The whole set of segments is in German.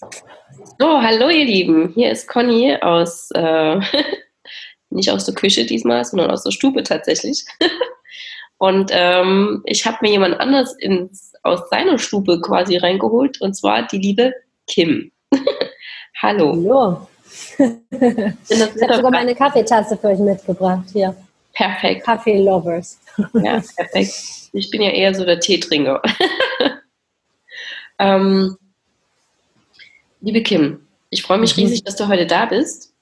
So, hallo ihr Lieben, hier ist Conny aus, äh, nicht aus der Küche diesmal, sondern aus der Stube tatsächlich. Und ähm, ich habe mir jemand anders ins, aus seiner Stube quasi reingeholt, und zwar die liebe Kim. hallo. Hallo. ich habe sogar meine Kaffeetasse für euch mitgebracht hier. Perfekt. Kaffee-Lovers. ja, perfekt. Ich bin ja eher so der Teetrinker. ähm, liebe Kim, ich freue mich mhm. riesig, dass du heute da bist.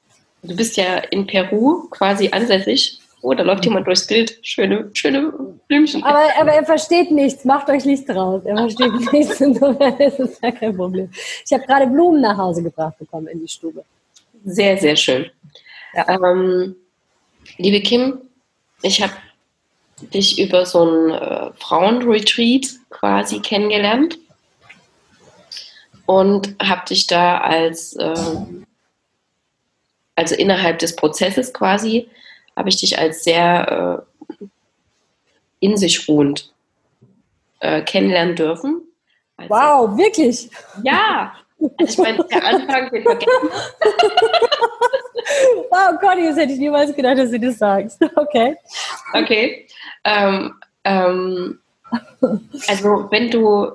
Du bist ja in Peru quasi ansässig. Oh, da läuft jemand durchs Bild. Schöne, schöne Blümchen. Aber, aber er versteht nichts. Macht euch nichts draus. Er versteht nichts. das ist ja kein Problem. Ich habe gerade Blumen nach Hause gebracht bekommen in die Stube. Sehr, sehr schön. Ja. Ähm, liebe Kim, ich habe dich über so ein äh, Frauenretreat quasi kennengelernt und habe dich da als, äh, also innerhalb des Prozesses quasi, habe ich dich als sehr äh, in sich ruhend äh, kennenlernen dürfen. Also, wow, wirklich? Ja, also ich meine, der Anfang wird vergessen. wow, Conny, das hätte ich niemals gedacht, dass du das sagst. Okay. Okay. Ähm, ähm, also wenn du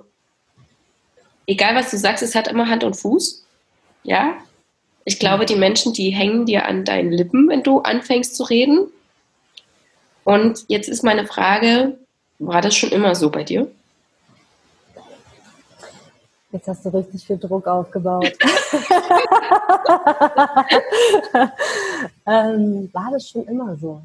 egal was du sagst, es hat immer Hand und Fuß. Ja. Ich glaube, die Menschen, die hängen dir an deinen Lippen, wenn du anfängst zu reden. Und jetzt ist meine Frage, war das schon immer so bei dir? Jetzt hast du richtig viel Druck aufgebaut. ähm, war das schon immer so?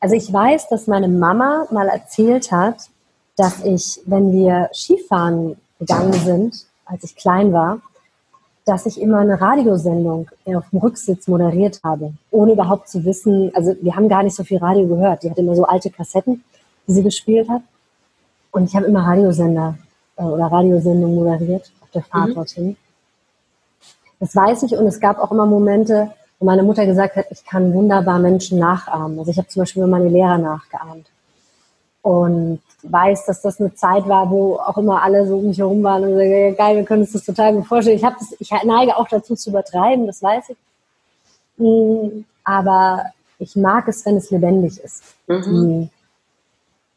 Also ich weiß, dass meine Mama mal erzählt hat, dass ich, wenn wir Skifahren gegangen sind, als ich klein war, dass ich immer eine Radiosendung auf dem Rücksitz moderiert habe, ohne überhaupt zu wissen, also wir haben gar nicht so viel Radio gehört. Die hat immer so alte Kassetten, die sie gespielt hat. Und ich habe immer Radiosender äh, oder Radiosendungen moderiert auf der Fahrt mhm. dorthin. Das weiß ich und es gab auch immer Momente, wo meine Mutter gesagt hat, ich kann wunderbar Menschen nachahmen. Also ich habe zum Beispiel meine Lehrer nachgeahmt. Und weiß, dass das eine Zeit war, wo auch immer alle so um mich herum waren und sagen, geil, wir können uns das total gut vorstellen. Ich, das, ich neige auch dazu zu übertreiben, das weiß ich. Mm, aber ich mag es, wenn es lebendig ist. Mhm. Mm.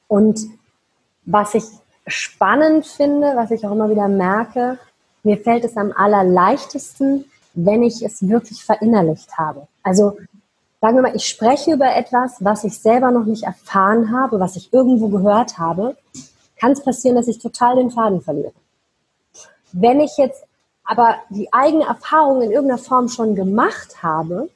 Und was ich spannend finde, was ich auch immer wieder merke, mir fällt es am allerleichtesten, wenn ich es wirklich verinnerlicht habe. Also sagen wir mal, ich spreche über etwas, was ich selber noch nicht erfahren habe, was ich irgendwo gehört habe, kann es passieren, dass ich total den Faden verliere. Wenn ich jetzt aber die eigene Erfahrung in irgendeiner Form schon gemacht habe,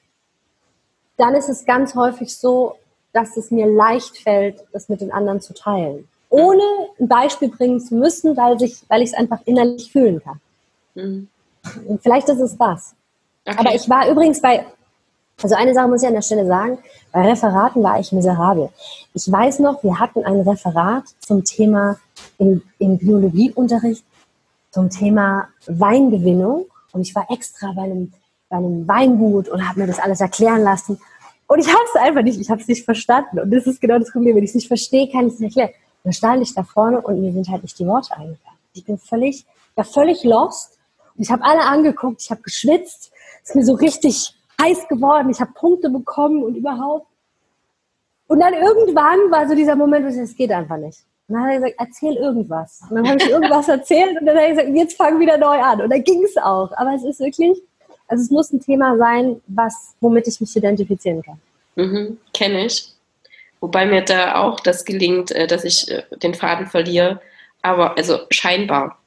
dann ist es ganz häufig so, dass es mir leicht fällt, das mit den anderen zu teilen. Ohne ein Beispiel bringen zu müssen, weil, ich, es einfach innerlich fühlen kann. Mhm. Vielleicht ist es das. Okay. Aber ich war übrigens bei also eine Sache muss ich an der Stelle sagen, bei Referaten war ich miserabel. Ich weiß noch, wir hatten ein Referat zum Thema im, im Biologieunterricht zum Thema Weingewinnung. Und ich war extra bei einem, bei einem Weingut und habe mir das alles erklären lassen. Und ich habe es einfach nicht, ich habe es nicht verstanden. Und das ist genau das Problem, wenn ich es nicht verstehe, kann ich es nicht erklären. dann stand ich da vorne und mir sind halt nicht die Worte eingefallen. Ich bin völlig, war völlig lost. Und ich habe alle angeguckt, ich habe geschwitzt, ist mir so richtig heiß geworden, ich habe Punkte bekommen und überhaupt. Und dann irgendwann war so dieser Moment, wo ich es geht einfach nicht. Und dann hat er gesagt, erzähl irgendwas. Und dann habe ich irgendwas erzählt und dann hat er gesagt, jetzt fang wieder neu an. Und dann ging es auch. Aber es ist wirklich, also es muss ein Thema sein, was, womit ich mich identifizieren kann. Mhm, Kenne ich. Wobei mir da auch das gelingt, äh, dass ich äh, den Faden verliere. Aber also scheinbar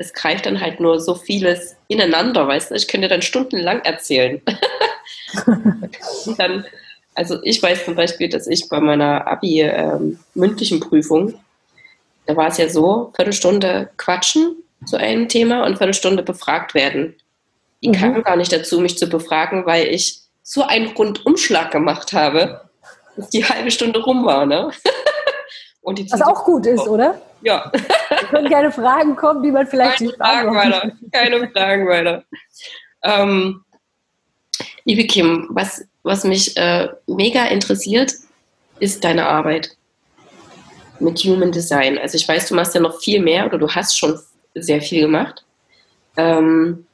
es greift dann halt nur so vieles ineinander, weißt du? Ich könnte dann stundenlang erzählen. dann, also ich weiß zum Beispiel, dass ich bei meiner Abi ähm, mündlichen Prüfung, da war es ja so, Viertelstunde quatschen zu einem Thema und Viertelstunde befragt werden. Die mhm. kamen gar nicht dazu, mich zu befragen, weil ich so einen Rundumschlag gemacht habe, dass die halbe Stunde rum war, ne? Was auch gut ist, oder? Ja. Es können keine Fragen kommen, die man vielleicht keine nicht Fragen weiter. Keine Fragen weiter. Ähm, liebe Kim, was, was mich äh, mega interessiert, ist deine Arbeit mit Human Design. Also ich weiß, du machst ja noch viel mehr oder du hast schon sehr viel gemacht. Ähm,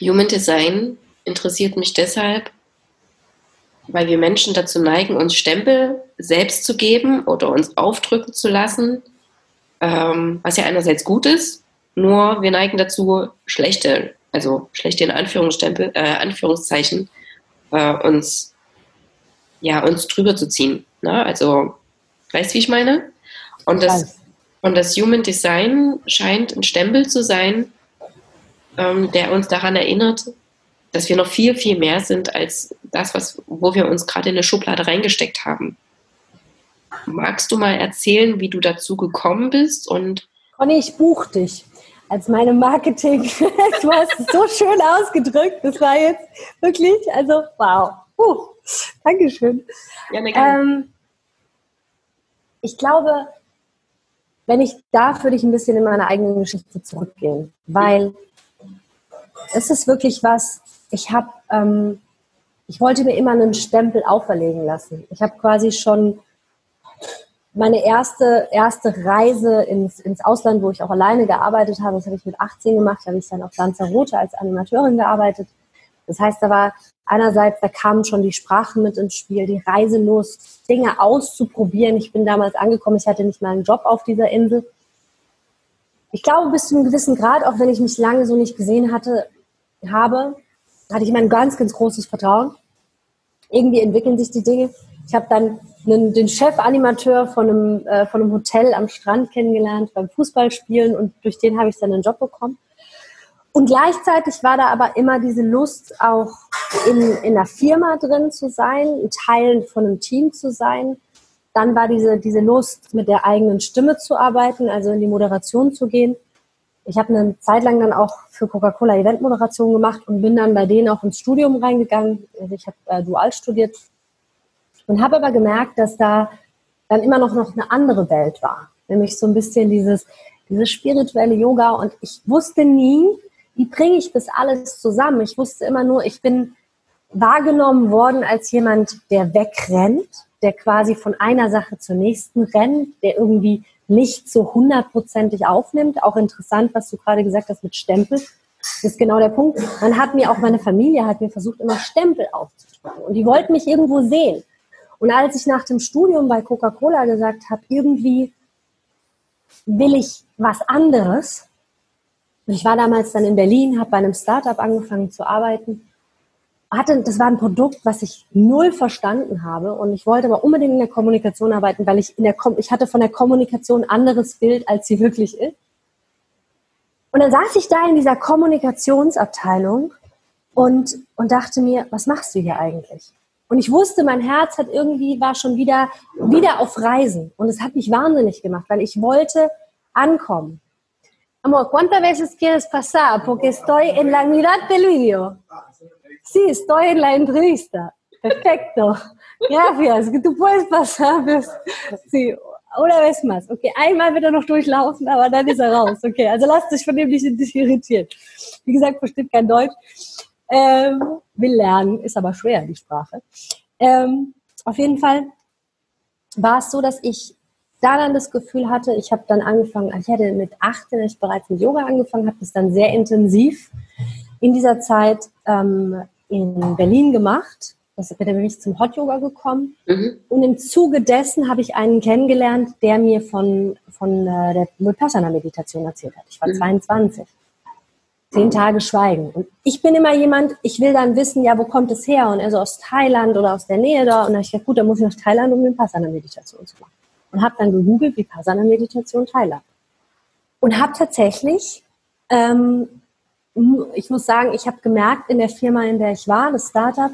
Human Design interessiert mich deshalb, weil wir Menschen dazu neigen, uns Stempel selbst zu geben oder uns aufdrücken zu lassen, ähm, was ja einerseits gut ist, nur wir neigen dazu, schlechte, also schlechte in Anführungsstempel, äh, Anführungszeichen, äh, uns, ja, uns drüber zu ziehen. Ne? Also, weißt du, wie ich meine? Und das, und das Human Design scheint ein Stempel zu sein, ähm, der uns daran erinnert, dass wir noch viel, viel mehr sind als das, was, wo wir uns gerade in eine Schublade reingesteckt haben. Magst du mal erzählen, wie du dazu gekommen bist? Und Conny, ich buch dich als meine Marketing. du hast es so schön ausgedrückt. Das war jetzt wirklich, also wow. Uh, Dankeschön. Ja, ähm, ich glaube, wenn ich darf, würde ich ein bisschen in meine eigene Geschichte zurückgehen, weil es ist wirklich was, ich habe, ähm, ich wollte mir immer einen Stempel auferlegen lassen. Ich habe quasi schon meine erste, erste Reise ins, ins Ausland, wo ich auch alleine gearbeitet habe, das habe ich mit 18 gemacht, da habe ich dann auf Lanzarote als Animateurin gearbeitet. Das heißt, da war einerseits, da kamen schon die Sprachen mit ins Spiel, die Reiselust, Dinge auszuprobieren. Ich bin damals angekommen, ich hatte nicht mal einen Job auf dieser Insel. Ich glaube, bis zu einem gewissen Grad, auch wenn ich mich lange so nicht gesehen hatte, habe, hatte ich immer ein ganz, ganz großes Vertrauen. Irgendwie entwickeln sich die Dinge. Ich habe dann einen, den Chefanimateur von einem, äh, von einem Hotel am Strand kennengelernt beim Fußballspielen und durch den habe ich dann einen Job bekommen. Und gleichzeitig war da aber immer diese Lust, auch in, in einer Firma drin zu sein, ein Teil von einem Team zu sein. Dann war diese, diese Lust, mit der eigenen Stimme zu arbeiten, also in die Moderation zu gehen. Ich habe eine Zeit lang dann auch für Coca-Cola Eventmoderation gemacht und bin dann bei denen auch ins Studium reingegangen. Also ich habe äh, dual studiert und habe aber gemerkt, dass da dann immer noch, noch eine andere Welt war. Nämlich so ein bisschen dieses, dieses spirituelle Yoga. Und ich wusste nie, wie bringe ich das alles zusammen. Ich wusste immer nur, ich bin wahrgenommen worden als jemand, der wegrennt, der quasi von einer Sache zur nächsten rennt, der irgendwie nicht so hundertprozentig aufnimmt. Auch interessant, was du gerade gesagt hast mit Stempel. Das ist genau der Punkt. Man hat mir auch meine Familie hat mir versucht, immer Stempel aufzudrücken. Und die wollten mich irgendwo sehen. Und als ich nach dem Studium bei Coca-Cola gesagt habe, irgendwie will ich was anderes, ich war damals dann in Berlin, habe bei einem Startup angefangen zu arbeiten, hatte, das war ein Produkt, was ich null verstanden habe und ich wollte aber unbedingt in der Kommunikation arbeiten, weil ich in der Kom ich hatte von der Kommunikation ein anderes Bild, als sie wirklich ist. Und dann saß ich da in dieser Kommunikationsabteilung und, und dachte mir, was machst du hier eigentlich? Und ich wusste, mein Herz hat irgendwie, war schon wieder, wieder auf Reisen. Und es hat mich wahnsinnig gemacht, weil ich wollte ankommen. Amor, ¿cuántas veces quieres pasar? Porque estoy en la mitad del video. Sí, estoy en la entrevista. Perfecto. Gracias. Du puedes pasar. Sí. Oder vez más. Okay, einmal wird er noch durchlaufen, aber dann ist er raus. Okay, also lasst dich von dem nicht, irritieren. Wie gesagt, versteht kein Deutsch. Ähm, will lernen, ist aber schwer, die Sprache. Ähm, auf jeden Fall war es so, dass ich da dann das Gefühl hatte, ich habe dann angefangen, ich hatte mit 18 ich bereits mit Yoga angefangen, habe das dann sehr intensiv in dieser Zeit ähm, in Berlin gemacht. Das bin ich zum Hot Yoga gekommen. Mhm. Und im Zuge dessen habe ich einen kennengelernt, der mir von, von äh, der Vipassana-Meditation erzählt hat. Ich war mhm. 22 zehn Tage schweigen. Und ich bin immer jemand, ich will dann wissen, ja, wo kommt es her? Und er so aus Thailand oder aus der Nähe da. Und dann habe ich gesagt, gut, dann muss ich nach Thailand, um Vipassana-Meditation zu machen. Und habe dann gegoogelt, Vipassana-Meditation Thailand. Und habe tatsächlich, ähm, ich muss sagen, ich habe gemerkt in der Firma, in der ich war, das Startup,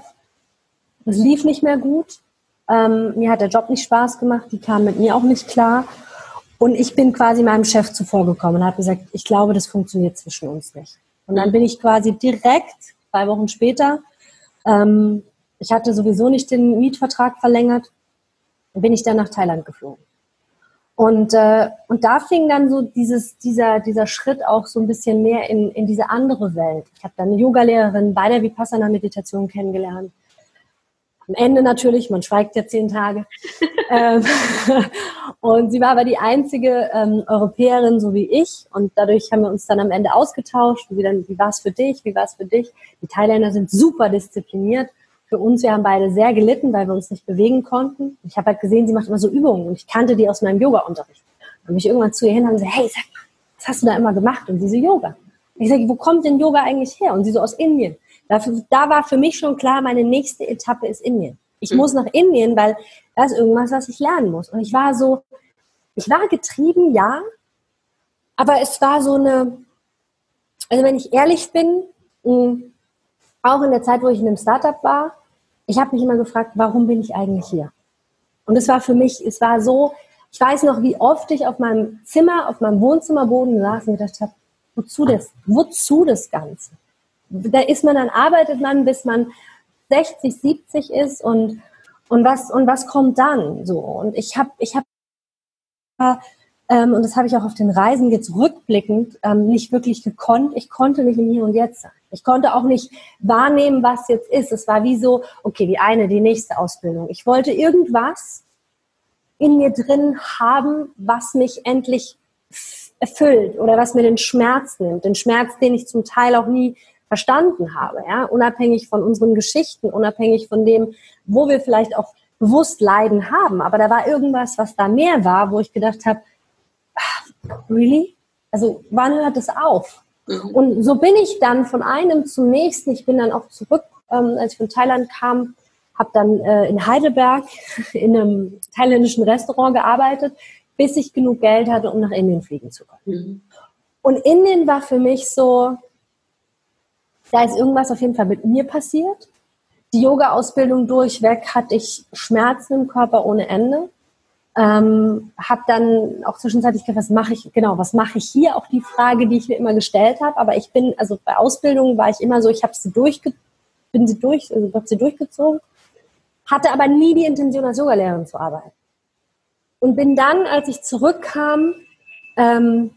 das lief nicht mehr gut. Ähm, mir hat der Job nicht Spaß gemacht, die kamen mit mir auch nicht klar. Und ich bin quasi meinem Chef zuvorgekommen und habe gesagt, ich glaube, das funktioniert zwischen uns nicht. Und dann bin ich quasi direkt, zwei Wochen später, ähm, ich hatte sowieso nicht den Mietvertrag verlängert, bin ich dann nach Thailand geflogen. Und, äh, und da fing dann so dieses, dieser, dieser Schritt auch so ein bisschen mehr in, in diese andere Welt. Ich habe dann eine Yogalehrerin bei der Vipassana-Meditation kennengelernt Am Ende natürlich, man schweigt ja zehn Tage. ähm, und sie war aber die einzige ähm, Europäerin, so wie ich. Und dadurch haben wir uns dann am Ende ausgetauscht. Wie, wie war es für dich? Wie war es für dich? Die Thailänder sind super diszipliniert. Für uns, wir haben beide sehr gelitten, weil wir uns nicht bewegen konnten. Ich habe halt gesehen, sie macht immer so Übungen und ich kannte die aus meinem Yoga-Unterricht. Dann bin ich irgendwann zu ihr hin und gesagt, hey, sag was hast du da immer gemacht? Und diese Yoga. Ich sage, wo kommt denn Yoga eigentlich her? Und sie so aus Indien. Dafür, da war für mich schon klar, meine nächste Etappe ist Indien. Ich mhm. muss nach Indien, weil da ist irgendwas, was ich lernen muss. Und ich war so, ich war getrieben, ja, aber es war so eine, also wenn ich ehrlich bin, auch in der Zeit, wo ich in einem Startup war, ich habe mich immer gefragt, warum bin ich eigentlich hier? Und es war für mich, es war so, ich weiß noch, wie oft ich auf meinem Zimmer, auf meinem Wohnzimmerboden saß und gedacht habe, wozu das, wozu das Ganze? Da ist man dann, arbeitet man, bis man 60, 70 ist und, und, was, und was kommt dann? So. Und ich habe, ich habe, ähm, und das habe ich auch auf den Reisen jetzt rückblickend ähm, nicht wirklich gekonnt. Ich konnte nicht im Hier und Jetzt sein. Ich konnte auch nicht wahrnehmen, was jetzt ist. Es war wie so, okay, die eine, die nächste Ausbildung. Ich wollte irgendwas in mir drin haben, was mich endlich erfüllt oder was mir den Schmerz nimmt. Den Schmerz, den ich zum Teil auch nie verstanden habe, ja, unabhängig von unseren Geschichten, unabhängig von dem, wo wir vielleicht auch bewusst Leiden haben. Aber da war irgendwas, was da mehr war, wo ich gedacht habe, ah, really? Also wann hört es auf? Mhm. Und so bin ich dann von einem zum nächsten. Ich bin dann auch zurück, ähm, als ich von Thailand kam, habe dann äh, in Heidelberg in einem thailändischen Restaurant gearbeitet, bis ich genug Geld hatte, um nach Indien fliegen zu können. Mhm. Und Indien war für mich so, da ist irgendwas auf jeden Fall mit mir passiert. Die Yoga-Ausbildung durchweg hatte ich Schmerzen im Körper ohne Ende. Ähm, habe dann auch zwischenzeitlich gedacht, was mache ich, genau, was mache ich hier? Auch die Frage, die ich mir immer gestellt habe. Aber ich bin, also bei Ausbildungen war ich immer so, ich habe sie durchge bin sie durch, also habe sie durchgezogen, hatte aber nie die Intention, als Yogalehrerin zu arbeiten. Und bin dann, als ich zurückkam, ähm,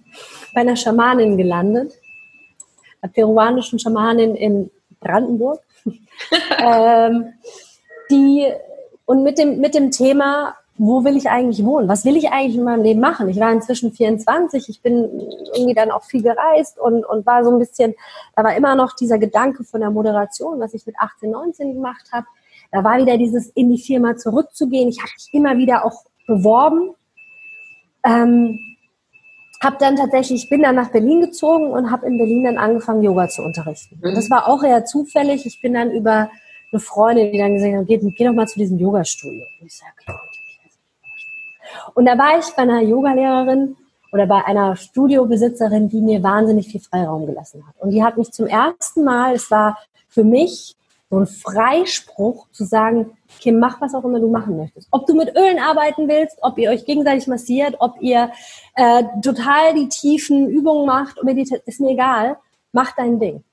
bei einer Schamanin gelandet, peruanischen Schamanin in Brandenburg. ähm, die, und mit dem, mit dem Thema, wo will ich eigentlich wohnen? Was will ich eigentlich in meinem Leben machen? Ich war inzwischen 24, ich bin irgendwie dann auch viel gereist und, und war so ein bisschen, da war immer noch dieser Gedanke von der Moderation, was ich mit 18, 19 gemacht habe. Da war wieder dieses in die Firma zurückzugehen. Ich habe mich immer wieder auch beworben. Ähm, habe dann tatsächlich, ich bin dann nach Berlin gezogen und habe in Berlin dann angefangen, Yoga zu unterrichten. Mhm. Das war auch eher zufällig. Ich bin dann über eine Freundin, die dann gesagt hat, geh, geh doch mal zu diesem Yoga-Studio. Und ich sage, okay, und da war ich bei einer Yogalehrerin oder bei einer Studiobesitzerin, die mir wahnsinnig viel Freiraum gelassen hat. Und die hat mich zum ersten Mal, es war für mich so ein Freispruch zu sagen, Kim, mach was auch immer du machen möchtest. Ob du mit Ölen arbeiten willst, ob ihr euch gegenseitig massiert, ob ihr äh, total die tiefen Übungen macht, ist mir egal. Mach dein Ding.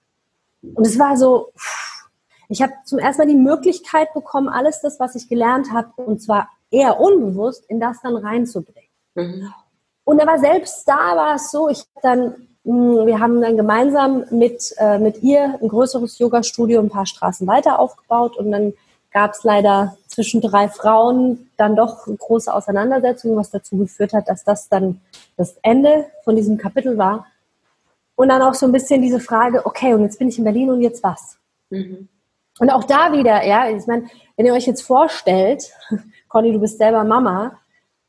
Und es war so, ich habe zum ersten Mal die Möglichkeit bekommen, alles das, was ich gelernt habe, und zwar eher unbewusst, in das dann reinzubringen. Mhm. Und aber selbst da war es so, ich dann hm, wir haben dann gemeinsam mit, äh, mit ihr ein größeres Yoga-Studio ein paar Straßen weiter aufgebaut und dann gab es leider zwischen drei Frauen dann doch große Auseinandersetzungen, was dazu geführt hat, dass das dann das Ende von diesem Kapitel war. Und dann auch so ein bisschen diese Frage, okay, und jetzt bin ich in Berlin und jetzt was? Mhm. Und auch da wieder, ja, ich meine, wenn ihr euch jetzt vorstellt, Conny, du bist selber Mama,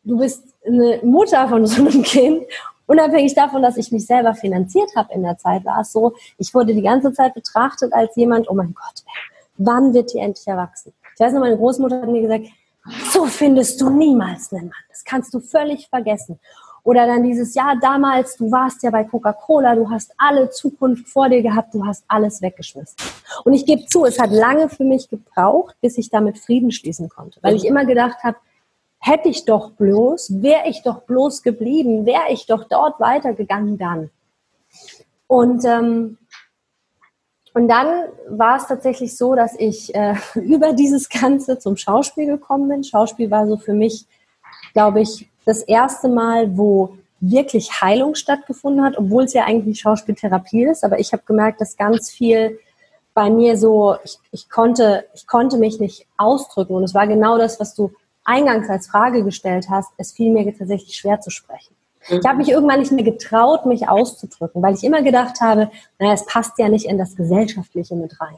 du bist eine Mutter von so einem Kind unabhängig davon, dass ich mich selber finanziert habe in der Zeit, war es so, ich wurde die ganze Zeit betrachtet als jemand, oh mein Gott, wann wird die endlich erwachsen? Ich weiß noch, meine Großmutter hat mir gesagt, so findest du niemals einen Mann. Das kannst du völlig vergessen. Oder dann dieses Jahr damals, du warst ja bei Coca-Cola, du hast alle Zukunft vor dir gehabt, du hast alles weggeschmissen. Und ich gebe zu, es hat lange für mich gebraucht, bis ich damit Frieden schließen konnte, weil ich immer gedacht habe, hätte ich doch bloß, wäre ich doch bloß geblieben, wäre ich doch dort weitergegangen dann. Und, ähm, und dann war es tatsächlich so, dass ich äh, über dieses Ganze zum Schauspiel gekommen bin. Schauspiel war so für mich, glaube ich, das erste Mal, wo wirklich Heilung stattgefunden hat, obwohl es ja eigentlich Schauspieltherapie ist. Aber ich habe gemerkt, dass ganz viel bei mir so, ich, ich, konnte, ich konnte mich nicht ausdrücken. Und es war genau das, was du eingangs als Frage gestellt hast. Es fiel mir tatsächlich schwer zu sprechen. Ich habe mich irgendwann nicht mehr getraut, mich auszudrücken, weil ich immer gedacht habe, naja, es passt ja nicht in das Gesellschaftliche mit rein.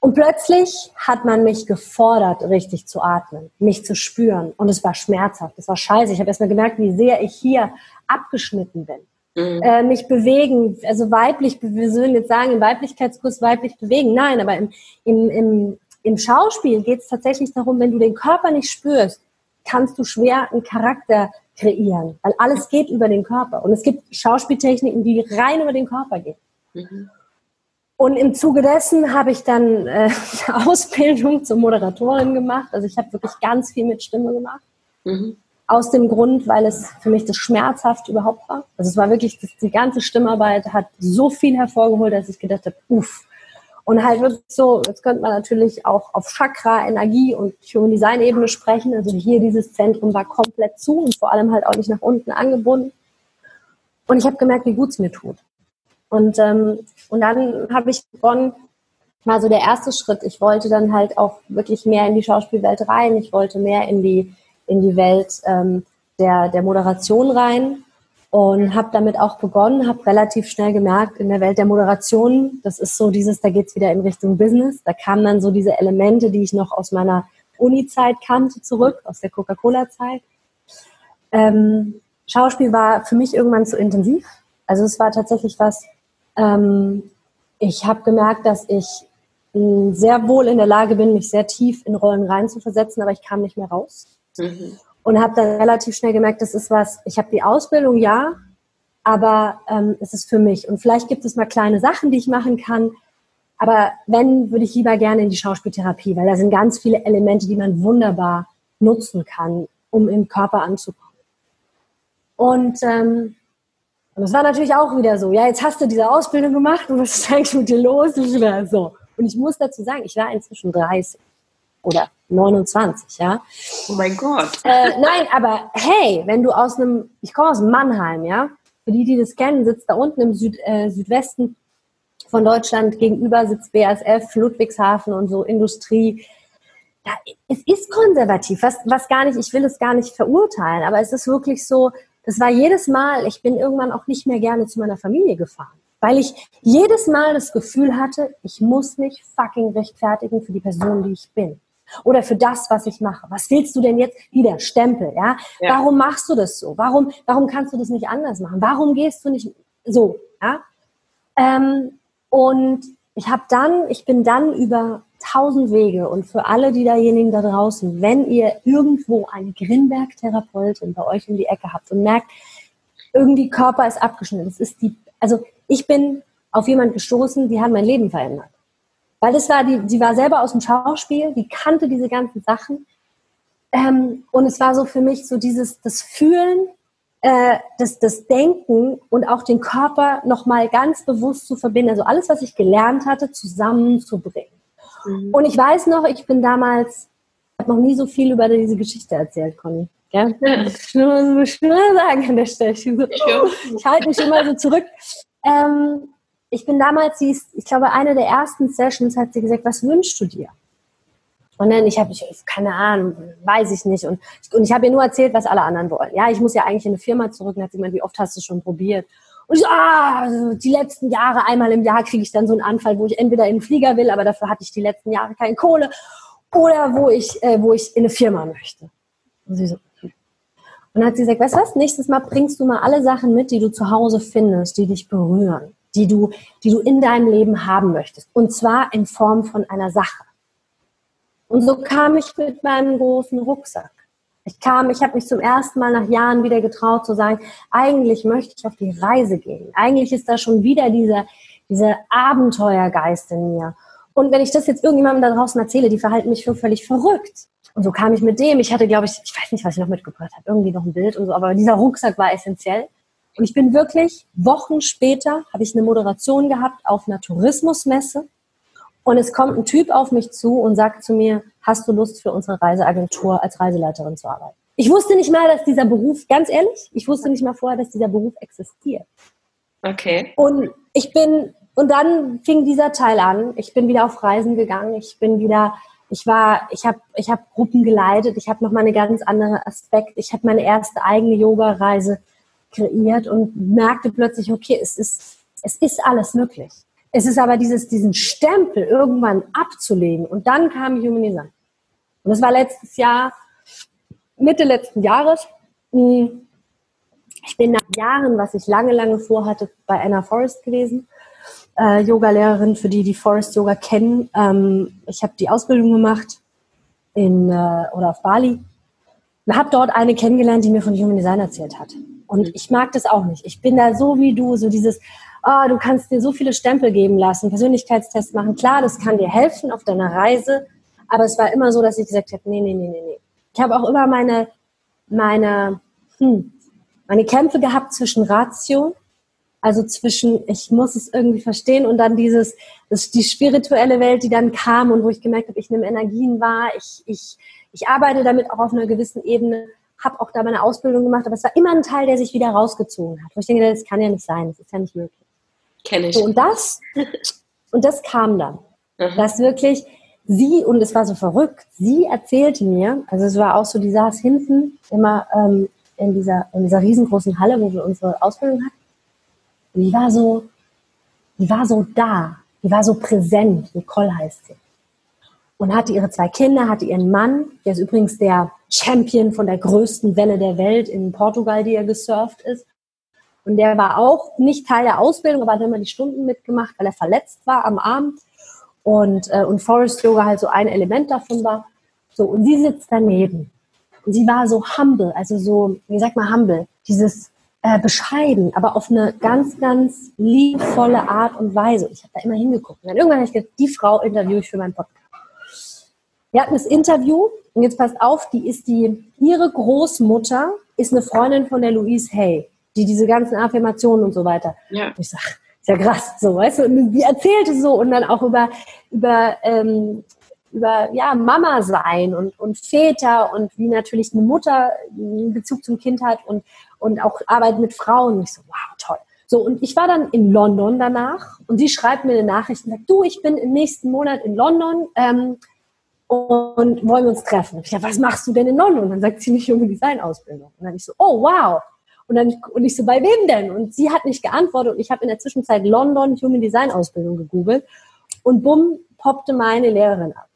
Und plötzlich hat man mich gefordert, richtig zu atmen, mich zu spüren. Und es war schmerzhaft, es war scheiße. Ich habe erst mal gemerkt, wie sehr ich hier abgeschnitten bin. Mhm. Äh, mich bewegen, also weiblich, wir würden jetzt sagen, im Weiblichkeitskurs weiblich bewegen. Nein, aber im, im, im, im Schauspiel geht es tatsächlich darum, wenn du den Körper nicht spürst, kannst du schwer einen Charakter kreieren, weil alles geht über den Körper. Und es gibt Schauspieltechniken, die rein über den Körper gehen. Mhm. Und im Zuge dessen habe ich dann äh, eine Ausbildung zur Moderatorin gemacht. Also ich habe wirklich ganz viel mit Stimme gemacht. Mhm. Aus dem Grund, weil es für mich das schmerzhaft überhaupt war. Also es war wirklich, das, die ganze Stimmarbeit hat so viel hervorgeholt, dass ich gedacht habe, uff. Und halt wirklich so, jetzt könnte man natürlich auch auf Chakra, Energie und Human Design Ebene sprechen. Also hier dieses Zentrum war komplett zu und vor allem halt auch nicht nach unten angebunden. Und ich habe gemerkt, wie gut es mir tut. Und, ähm, und dann habe ich begonnen, mal so der erste Schritt. Ich wollte dann halt auch wirklich mehr in die Schauspielwelt rein. Ich wollte mehr in die, in die Welt ähm, der, der Moderation rein und habe damit auch begonnen, habe relativ schnell gemerkt, in der Welt der Moderation, das ist so dieses, da geht's wieder in Richtung Business. Da kamen dann so diese Elemente, die ich noch aus meiner Uni-Zeit kannte, zurück, aus der Coca-Cola-Zeit. Ähm, Schauspiel war für mich irgendwann zu intensiv. Also es war tatsächlich was, ähm, ich habe gemerkt, dass ich mh, sehr wohl in der Lage bin, mich sehr tief in Rollen reinzuversetzen, aber ich kam nicht mehr raus. Mhm. Und habe dann relativ schnell gemerkt, das ist was, ich habe die Ausbildung, ja, aber ähm, es ist für mich. Und vielleicht gibt es mal kleine Sachen, die ich machen kann. Aber wenn, würde ich lieber gerne in die Schauspieltherapie, weil da sind ganz viele Elemente, die man wunderbar nutzen kann, um im Körper anzukommen. Und ähm, und das war natürlich auch wieder so, ja, jetzt hast du diese Ausbildung gemacht und was ist eigentlich mit dir los? So. Und ich muss dazu sagen, ich war inzwischen 30 oder 29, ja. Oh mein Gott. Äh, nein, aber hey, wenn du aus einem, ich komme aus Mannheim, ja, für die, die das kennen, sitzt da unten im Süd, äh, Südwesten von Deutschland, gegenüber sitzt BASF, Ludwigshafen und so Industrie. Ja, es ist konservativ, was, was gar nicht, ich will es gar nicht verurteilen, aber es ist wirklich so, das war jedes Mal, ich bin irgendwann auch nicht mehr gerne zu meiner Familie gefahren, weil ich jedes Mal das Gefühl hatte, ich muss mich fucking rechtfertigen für die Person, die ich bin. Oder für das, was ich mache. Was willst du denn jetzt? Wieder Stempel, ja? ja. Warum machst du das so? Warum, warum kannst du das nicht anders machen? Warum gehst du nicht so, ja? Ähm, und ich habe dann, ich bin dann über tausend Wege und für alle die diejenigen da draußen, wenn ihr irgendwo eine Grinberg-Therapeutin bei euch in die Ecke habt und merkt, irgendwie Körper ist abgeschnitten, das ist die, also ich bin auf jemanden gestoßen, die hat mein Leben verändert. Weil das war, die, die war selber aus dem Schauspiel, die kannte diese ganzen Sachen. Ähm, und es war so für mich so dieses, das Fühlen, äh, das, das Denken und auch den Körper nochmal ganz bewusst zu verbinden. Also alles, was ich gelernt hatte, zusammenzubringen. Mhm. Und ich weiß noch, ich bin damals, ich habe noch nie so viel über diese Geschichte erzählt, Conny. Ja? Ich will nur sagen an der Stelle. Ich, so, oh, ich halte mich immer so zurück. Ähm, ich bin damals, sie ist, ich glaube, eine der ersten Sessions hat sie gesagt, was wünschst du dir? Und dann, ich habe, keine Ahnung, weiß ich nicht. Und, und ich habe ihr nur erzählt, was alle anderen wollen. Ja, ich muss ja eigentlich in eine Firma zurück. Und hat sie gemeint, wie oft hast du schon probiert? Und ich so, ah, die letzten Jahre, einmal im Jahr kriege ich dann so einen Anfall, wo ich entweder in den Flieger will, aber dafür hatte ich die letzten Jahre keine Kohle, oder wo ich, äh, wo ich in eine Firma möchte. Und sie so, hm. und dann hat sie gesagt, weißt du was, nächstes Mal bringst du mal alle Sachen mit, die du zu Hause findest, die dich berühren, die du, die du in deinem Leben haben möchtest. Und zwar in Form von einer Sache. Und so kam ich mit meinem großen Rucksack. Ich kam, ich habe mich zum ersten Mal nach Jahren wieder getraut zu sagen, eigentlich möchte ich auf die Reise gehen. Eigentlich ist da schon wieder dieser, dieser Abenteuergeist in mir. Und wenn ich das jetzt irgendjemandem da draußen erzähle, die verhalten mich für völlig verrückt. Und so kam ich mit dem. Ich hatte, glaube ich, ich weiß nicht, was ich noch mitgebracht habe, irgendwie noch ein Bild und so, aber dieser Rucksack war essentiell. Und ich bin wirklich, Wochen später habe ich eine Moderation gehabt auf einer Tourismusmesse. Und es kommt ein Typ auf mich zu und sagt zu mir, hast du Lust für unsere Reiseagentur als Reiseleiterin zu arbeiten? Ich wusste nicht mal, dass dieser Beruf, ganz ehrlich, ich wusste nicht mal vorher, dass dieser Beruf existiert. Okay. Und ich bin, und dann fing dieser Teil an. Ich bin wieder auf Reisen gegangen. Ich bin wieder, ich war, ich habe ich hab Gruppen geleitet. Ich habe noch mal eine ganz andere Aspekt. Ich habe meine erste eigene Yoga-Reise kreiert und merkte plötzlich, okay, es ist, es ist alles möglich. Es ist aber dieses, diesen Stempel irgendwann abzulegen. Und dann kam Human Design. Und das war letztes Jahr, Mitte letzten Jahres. Hm, ich bin nach Jahren, was ich lange, lange vorhatte, bei Anna Forrest gewesen. Äh, Yoga-Lehrerin, für die, die Forest Yoga kennen. Ähm, ich habe die Ausbildung gemacht in, äh, oder auf Bali. Und habe dort eine kennengelernt, die mir von Human Design erzählt hat. Und ich mag das auch nicht. Ich bin da so wie du, so dieses, oh, du kannst dir so viele Stempel geben lassen, Persönlichkeitstests machen. Klar, das kann dir helfen auf deiner Reise, aber es war immer so, dass ich gesagt habe, nee, nee, nee, nee, nee. Ich habe auch immer meine, meine, hm, meine Kämpfe gehabt zwischen Ratio, also zwischen, ich muss es irgendwie verstehen und dann dieses, das, die spirituelle Welt, die dann kam und wo ich gemerkt habe, ich nehme Energien wahr, ich, ich, ich arbeite damit auch auf einer gewissen Ebene, habe auch da meine Ausbildung gemacht, aber es war immer ein Teil, der sich wieder rausgezogen hat. Wo ich denke, das kann ja nicht sein, das ist ja nicht möglich. Kenne ich. So, und das, und das kam dann. Mhm. Dass wirklich sie, und es war so verrückt, sie erzählte mir, also es war auch so, die saß hinten immer ähm, in, dieser, in dieser riesengroßen Halle, wo wir unsere Ausbildung hatten. Und die war so, die war so da, die war so präsent, Nicole heißt sie. Und hatte ihre zwei Kinder, hatte ihren Mann, der ist übrigens der Champion von der größten Welle der Welt in Portugal, die er gesurft ist. Und der war auch nicht Teil der Ausbildung, aber hat immer die Stunden mitgemacht, weil er verletzt war am Arm. Und, äh, und Forest Yoga halt so ein Element davon war. So, und sie sitzt daneben. Und sie war so humble, also so, wie sagt man humble? Dieses äh, bescheiden, aber auf eine ganz, ganz liebvolle Art und Weise. Ich habe da immer hingeguckt. Und dann irgendwann habe ich gedacht, die Frau interviewe ich für meinen Podcast. Wir hatten das Interview und jetzt passt auf, die ist die, ihre Großmutter ist eine Freundin von der Louise Hay die diese ganzen Affirmationen und so weiter. Ja. ich sag, ist ja krass, so, weißt du, und die erzählte so und dann auch über, über, ähm, über ja, Mama sein und, und Väter und wie natürlich eine Mutter einen Bezug zum Kind hat und, und auch Arbeit mit Frauen. Und ich so, wow, toll. So, und ich war dann in London danach und sie schreibt mir eine Nachricht und sagt, du, ich bin im nächsten Monat in London ähm, und wollen uns treffen. Ich sage, was machst du denn in London? Und dann sagt sie nicht junge Design-Ausbildung. Und dann ich so, oh wow. Und dann und ich so, bei wem denn? Und sie hat nicht geantwortet und ich habe in der Zwischenzeit London Human Design Ausbildung gegoogelt und bumm, poppte meine Lehrerin ab.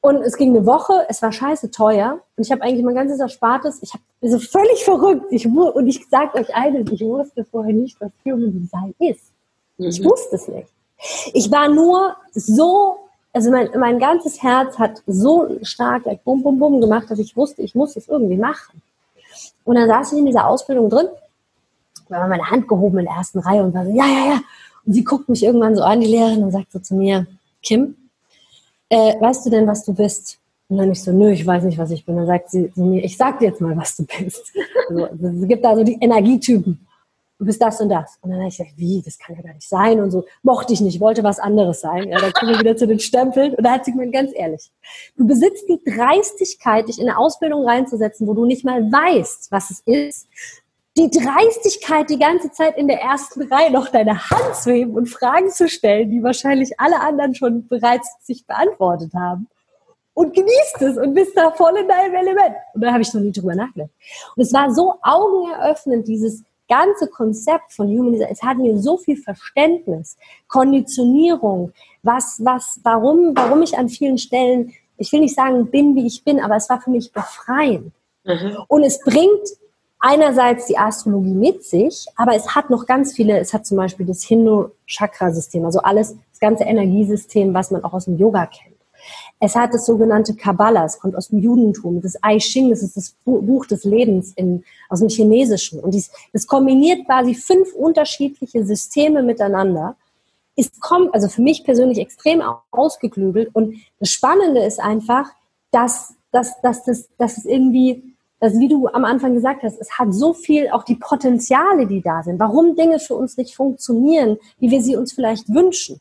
Und es ging eine Woche, es war scheiße teuer und ich habe eigentlich mein ganzes Erspartes, ich habe so völlig verrückt. Ich, und ich sage euch eines, ich wusste vorher nicht, was Human Design ist. Mhm. Ich wusste es nicht. Ich war nur so, also mein, mein ganzes Herz hat so stark like, bum, bum, bum gemacht, dass ich wusste, ich muss es irgendwie machen. Und dann saß ich in dieser Ausbildung drin, war meine Hand gehoben in der ersten Reihe und war so, ja, ja, ja. Und sie guckt mich irgendwann so an, die Lehrerin, und sagt so zu mir, Kim, äh, weißt du denn, was du bist? Und dann ich so, nö, ich weiß nicht, was ich bin. Dann sagt sie zu mir, ich sag dir jetzt mal, was du bist. Also, es gibt da so die Energietypen du bist das und das. Und dann habe ich gesagt, wie, das kann ja gar nicht sein und so. Mochte ich nicht, wollte was anderes sein. Ja, dann kommen wir wieder zu den Stempeln. Und da hat sie mir ganz ehrlich, du besitzt die Dreistigkeit, dich in eine Ausbildung reinzusetzen, wo du nicht mal weißt, was es ist. Die Dreistigkeit, die ganze Zeit in der ersten Reihe noch deine Hand zu heben und Fragen zu stellen, die wahrscheinlich alle anderen schon bereits sich beantwortet haben und genießt es und bist da voll in deinem Element. Und da habe ich noch nie drüber nachgedacht. Und es war so augeneröffnend, dieses ganze Konzept von Human Design, es hat mir so viel Verständnis, Konditionierung, was, was, warum, warum ich an vielen Stellen, ich will nicht sagen, bin wie ich bin, aber es war für mich befreiend. Mhm. Und es bringt einerseits die Astrologie mit sich, aber es hat noch ganz viele, es hat zum Beispiel das Hindu-Chakra-System, also alles, das ganze Energiesystem, was man auch aus dem Yoga kennt. Es hat das sogenannte Kabbalah, es kommt aus dem Judentum. Das I Ching, das ist das Buch des Lebens in, aus dem Chinesischen. Und dies, das kombiniert quasi fünf unterschiedliche Systeme miteinander. Ist kommt, also für mich persönlich extrem ausgeklügelt. Und das Spannende ist einfach, dass, dass, dass, das, dass es irgendwie, dass, wie du am Anfang gesagt hast, es hat so viel auch die Potenziale, die da sind. Warum Dinge für uns nicht funktionieren, wie wir sie uns vielleicht wünschen.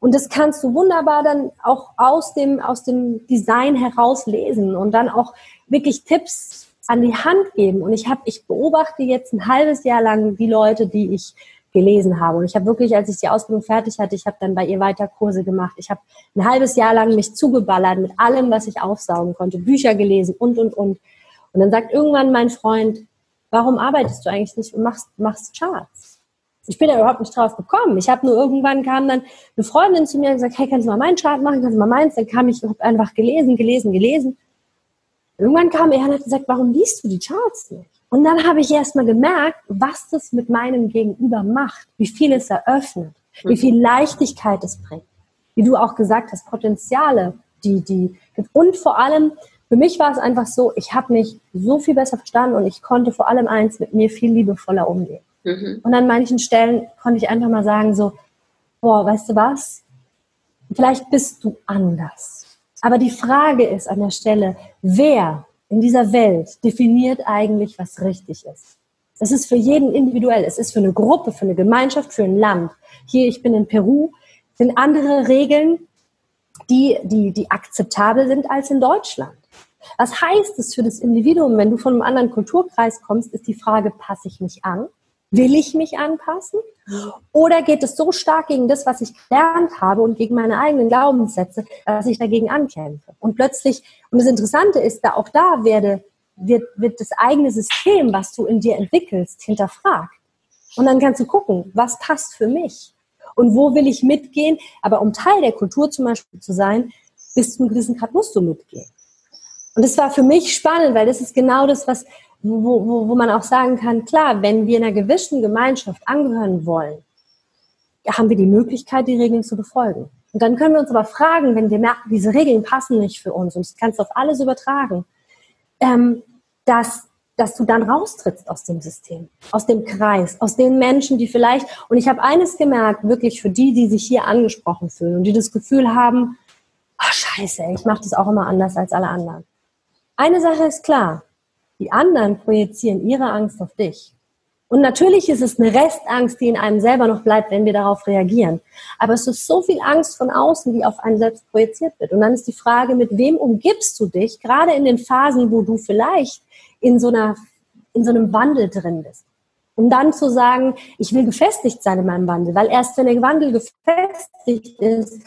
Und das kannst du wunderbar dann auch aus dem, aus dem Design heraus lesen und dann auch wirklich Tipps an die Hand geben. Und ich habe, ich beobachte jetzt ein halbes Jahr lang die Leute, die ich gelesen habe. Und ich habe wirklich, als ich die Ausbildung fertig hatte, ich habe dann bei ihr weiter Kurse gemacht. Ich habe ein halbes Jahr lang mich zugeballert mit allem, was ich aufsaugen konnte, Bücher gelesen und, und, und. Und dann sagt irgendwann mein Freund, warum arbeitest du eigentlich nicht und machst, machst Charts? Ich bin da überhaupt nicht drauf gekommen. Ich habe nur irgendwann kam dann eine Freundin zu mir und gesagt, hey, kannst du mal meinen Chart machen, kannst du mal meins? Dann kam ich, habe einfach gelesen, gelesen, gelesen. Irgendwann kam er und hat gesagt, warum liest du die Charts nicht? Und dann habe ich erst mal gemerkt, was das mit meinem Gegenüber macht, wie viel es eröffnet, wie viel Leichtigkeit es bringt. Wie du auch gesagt hast, Potenziale, die, die, und vor allem, für mich war es einfach so, ich habe mich so viel besser verstanden und ich konnte vor allem eins mit mir viel liebevoller umgehen. Mhm. Und an manchen Stellen konnte ich einfach mal sagen so, boah, weißt du was? Vielleicht bist du anders. Aber die Frage ist an der Stelle, wer in dieser Welt definiert eigentlich, was richtig ist? Es ist für jeden individuell. Es ist für eine Gruppe, für eine Gemeinschaft, für ein Land. Hier, ich bin in Peru, sind andere Regeln, die, die, die akzeptabel sind als in Deutschland. Was heißt es für das Individuum, wenn du von einem anderen Kulturkreis kommst, ist die Frage, passe ich mich an? Will ich mich anpassen? Oder geht es so stark gegen das, was ich gelernt habe und gegen meine eigenen Glaubenssätze, dass ich dagegen ankämpfe? Und plötzlich, und das Interessante ist, da auch da werde, wird, wird das eigene System, was du in dir entwickelst, hinterfragt. Und dann kannst du gucken, was passt für mich? Und wo will ich mitgehen? Aber um Teil der Kultur zum Beispiel zu sein, bis zu einem gewissen Grad musst du mitgehen. Und das war für mich spannend, weil das ist genau das, was, wo, wo, wo man auch sagen kann, klar, wenn wir einer gewissen Gemeinschaft angehören wollen, haben wir die Möglichkeit, die Regeln zu befolgen. Und dann können wir uns aber fragen, wenn wir merken, diese Regeln passen nicht für uns, und das kannst du auf alles übertragen, ähm, dass, dass du dann raustrittst aus dem System, aus dem Kreis, aus den Menschen, die vielleicht, und ich habe eines gemerkt, wirklich für die, die sich hier angesprochen fühlen und die das Gefühl haben, ach scheiße, ich mache das auch immer anders als alle anderen. Eine Sache ist klar, die anderen projizieren ihre Angst auf dich. Und natürlich ist es eine Restangst, die in einem selber noch bleibt, wenn wir darauf reagieren. Aber es ist so viel Angst von außen, die auf einen selbst projiziert wird. Und dann ist die Frage, mit wem umgibst du dich, gerade in den Phasen, wo du vielleicht in so, einer, in so einem Wandel drin bist. Um dann zu sagen, ich will gefestigt sein in meinem Wandel, weil erst wenn der Wandel gefestigt ist,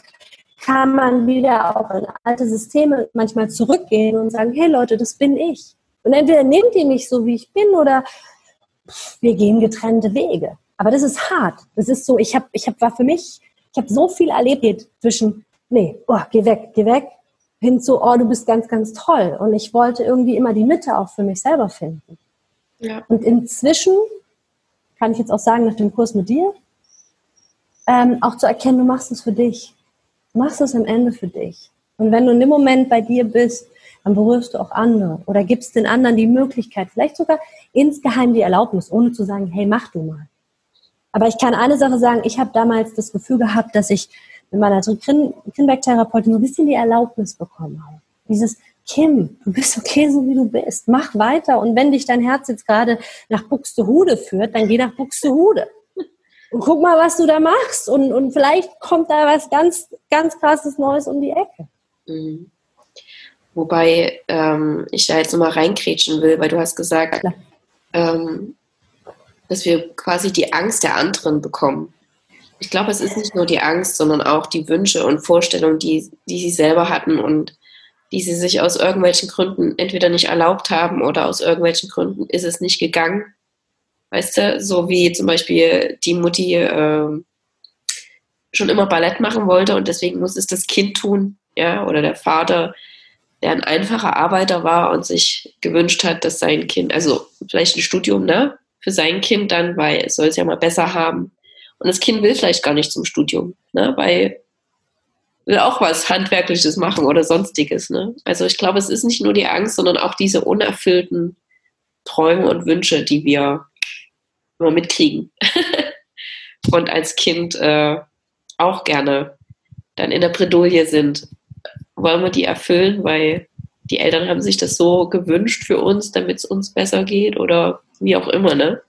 kann man wieder auch in alte Systeme manchmal zurückgehen und sagen, hey Leute, das bin ich. Und entweder nehmt ihr mich so, wie ich bin, oder wir gehen getrennte Wege. Aber das ist hart. Das ist so, ich habe, ich hab, war für mich, ich habe so viel erlebt zwischen, nee, oh, geh weg, geh weg, hin zu, oh, du bist ganz, ganz toll. Und ich wollte irgendwie immer die Mitte auch für mich selber finden. Ja. Und inzwischen kann ich jetzt auch sagen, nach dem Kurs mit dir, ähm, auch zu erkennen, du machst es für dich machst es am Ende für dich. Und wenn du in dem Moment bei dir bist, dann berührst du auch andere oder gibst den anderen die Möglichkeit, vielleicht sogar insgeheim die Erlaubnis, ohne zu sagen, hey, mach du mal. Aber ich kann eine Sache sagen, ich habe damals das Gefühl gehabt, dass ich mit meiner Kinberg-Therapeutin so ein bisschen die Erlaubnis bekommen habe. Dieses, Kim, du bist okay, so wie du bist. Mach weiter. Und wenn dich dein Herz jetzt gerade nach Buxtehude führt, dann geh nach Buxtehude und guck mal, was du da machst. Und, und vielleicht kommt da was ganz, ganz krasses Neues um die Ecke. Mhm. Wobei ähm, ich da jetzt nochmal reinkrätschen will, weil du hast gesagt, ähm, dass wir quasi die Angst der anderen bekommen. Ich glaube, es ist nicht nur die Angst, sondern auch die Wünsche und Vorstellungen, die, die sie selber hatten und die sie sich aus irgendwelchen Gründen entweder nicht erlaubt haben oder aus irgendwelchen Gründen ist es nicht gegangen. Weißt du, so wie zum Beispiel die Mutti äh, schon immer Ballett machen wollte und deswegen muss es das Kind tun, ja, oder der Vater, der ein einfacher Arbeiter war und sich gewünscht hat, dass sein Kind, also vielleicht ein Studium, ne, für sein Kind dann, weil es soll es ja mal besser haben. Und das Kind will vielleicht gar nicht zum Studium, ne, weil will auch was Handwerkliches machen oder sonstiges. Ne? Also ich glaube, es ist nicht nur die Angst, sondern auch diese unerfüllten Träume und Wünsche, die wir immer mitkriegen. und als Kind äh, auch gerne dann in der Bredouille sind. Wollen wir die erfüllen, weil die Eltern haben sich das so gewünscht für uns, damit es uns besser geht oder wie auch immer, ne?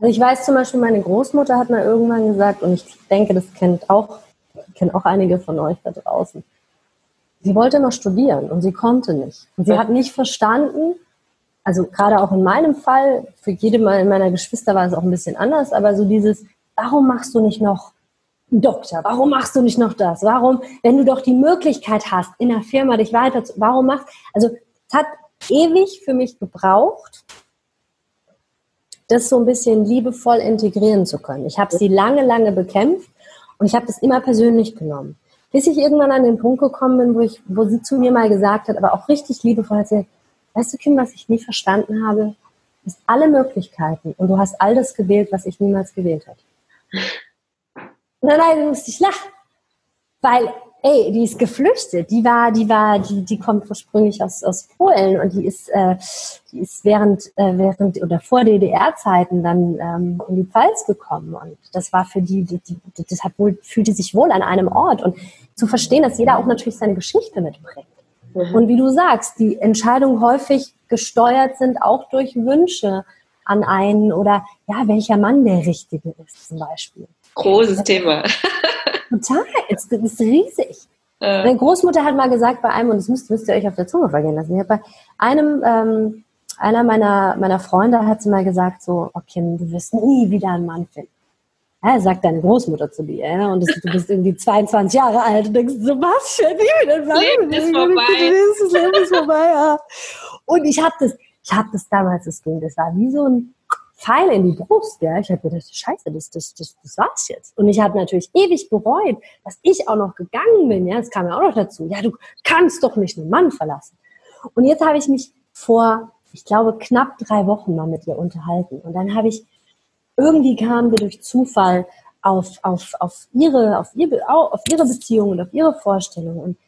Also ich weiß zum Beispiel, meine Großmutter hat mal irgendwann gesagt, und ich denke, das kennt auch, kennt auch einige von euch da draußen. Sie wollte noch studieren und sie konnte nicht. Und sie hat nicht verstanden, also gerade auch in meinem Fall, für jede meiner Geschwister war es auch ein bisschen anders, aber so dieses, warum machst du nicht noch Doktor? Warum machst du nicht noch das? Warum, wenn du doch die Möglichkeit hast, in der Firma dich weiter zu, warum machst, also es hat ewig für mich gebraucht, das so ein bisschen liebevoll integrieren zu können. Ich habe sie lange, lange bekämpft und ich habe das immer persönlich genommen. Bis ich irgendwann an den Punkt gekommen bin, wo, ich, wo sie zu mir mal gesagt hat, aber auch richtig liebevoll hat sie weißt du, Kim, was ich nie verstanden habe, ist alle Möglichkeiten und du hast all das gewählt, was ich niemals gewählt habe. Nein, nein, du musst dich lachen. Weil ey, die ist geflüchtet. Die war, die war, die, die kommt ursprünglich aus, aus Polen und die ist, äh, die ist während, äh, während oder vor DDR-Zeiten dann ähm, in die Pfalz gekommen. Und das war für die, die, die das hat wohl, fühlte sich wohl an einem Ort. Und zu verstehen, dass jeder auch natürlich seine Geschichte mitbringt. Mhm. Und wie du sagst, die Entscheidungen häufig gesteuert sind auch durch Wünsche an einen oder ja, welcher Mann der Richtige ist zum Beispiel. Großes Thema. Total, es ist riesig. Äh. Meine Großmutter hat mal gesagt bei einem, und das müsst, müsst ihr euch auf der Zunge vergehen lassen, bei einem, ähm, einer meiner, meiner Freunde hat sie mal gesagt, so, okay, du wirst nie wieder einen Mann finden. Ja, sagt deine Großmutter zu dir, ja, und das, du bist irgendwie 22 Jahre alt und denkst so, was für ein Leben, das Leben ist vorbei. Das Leben ist vorbei, ja. Und ich habe das, ich habe das damals, das ging, das war wie so ein Pfeil in die Brust, ja. Ich habe gedacht, scheiße, das, das, das, das war's jetzt. Und ich habe natürlich ewig bereut, dass ich auch noch gegangen bin, ja. Das kam ja auch noch dazu. Ja, du kannst doch nicht einen Mann verlassen. Und jetzt habe ich mich vor, ich glaube, knapp drei Wochen mal mit ihr unterhalten. Und dann habe ich, irgendwie kamen wir durch Zufall auf, auf, auf, ihre, auf, ihr, auf ihre Beziehung und auf ihre Vorstellung. Und